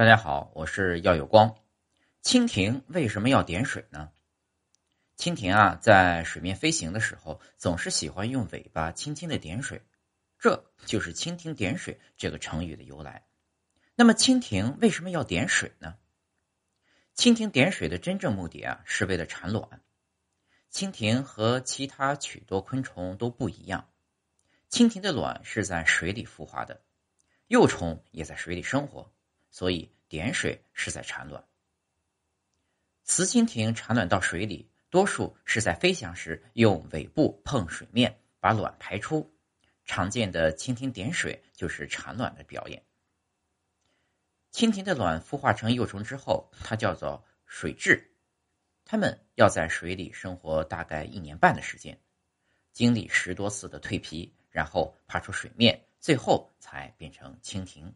大家好，我是耀有光。蜻蜓为什么要点水呢？蜻蜓啊，在水面飞行的时候，总是喜欢用尾巴轻轻的点水，这就是“蜻蜓点水”这个成语的由来。那么，蜻蜓为什么要点水呢？蜻蜓点水的真正目的啊，是为了产卵。蜻蜓和其他许多昆虫都不一样，蜻蜓的卵是在水里孵化的，幼虫也在水里生活。所以点水是在产卵。雌蜻蜓产卵到水里，多数是在飞翔时用尾部碰水面，把卵排出。常见的蜻蜓点水就是产卵的表演。蜻蜓的卵孵化成幼虫之后，它叫做水蛭，它们要在水里生活大概一年半的时间，经历十多次的蜕皮，然后爬出水面，最后才变成蜻蜓。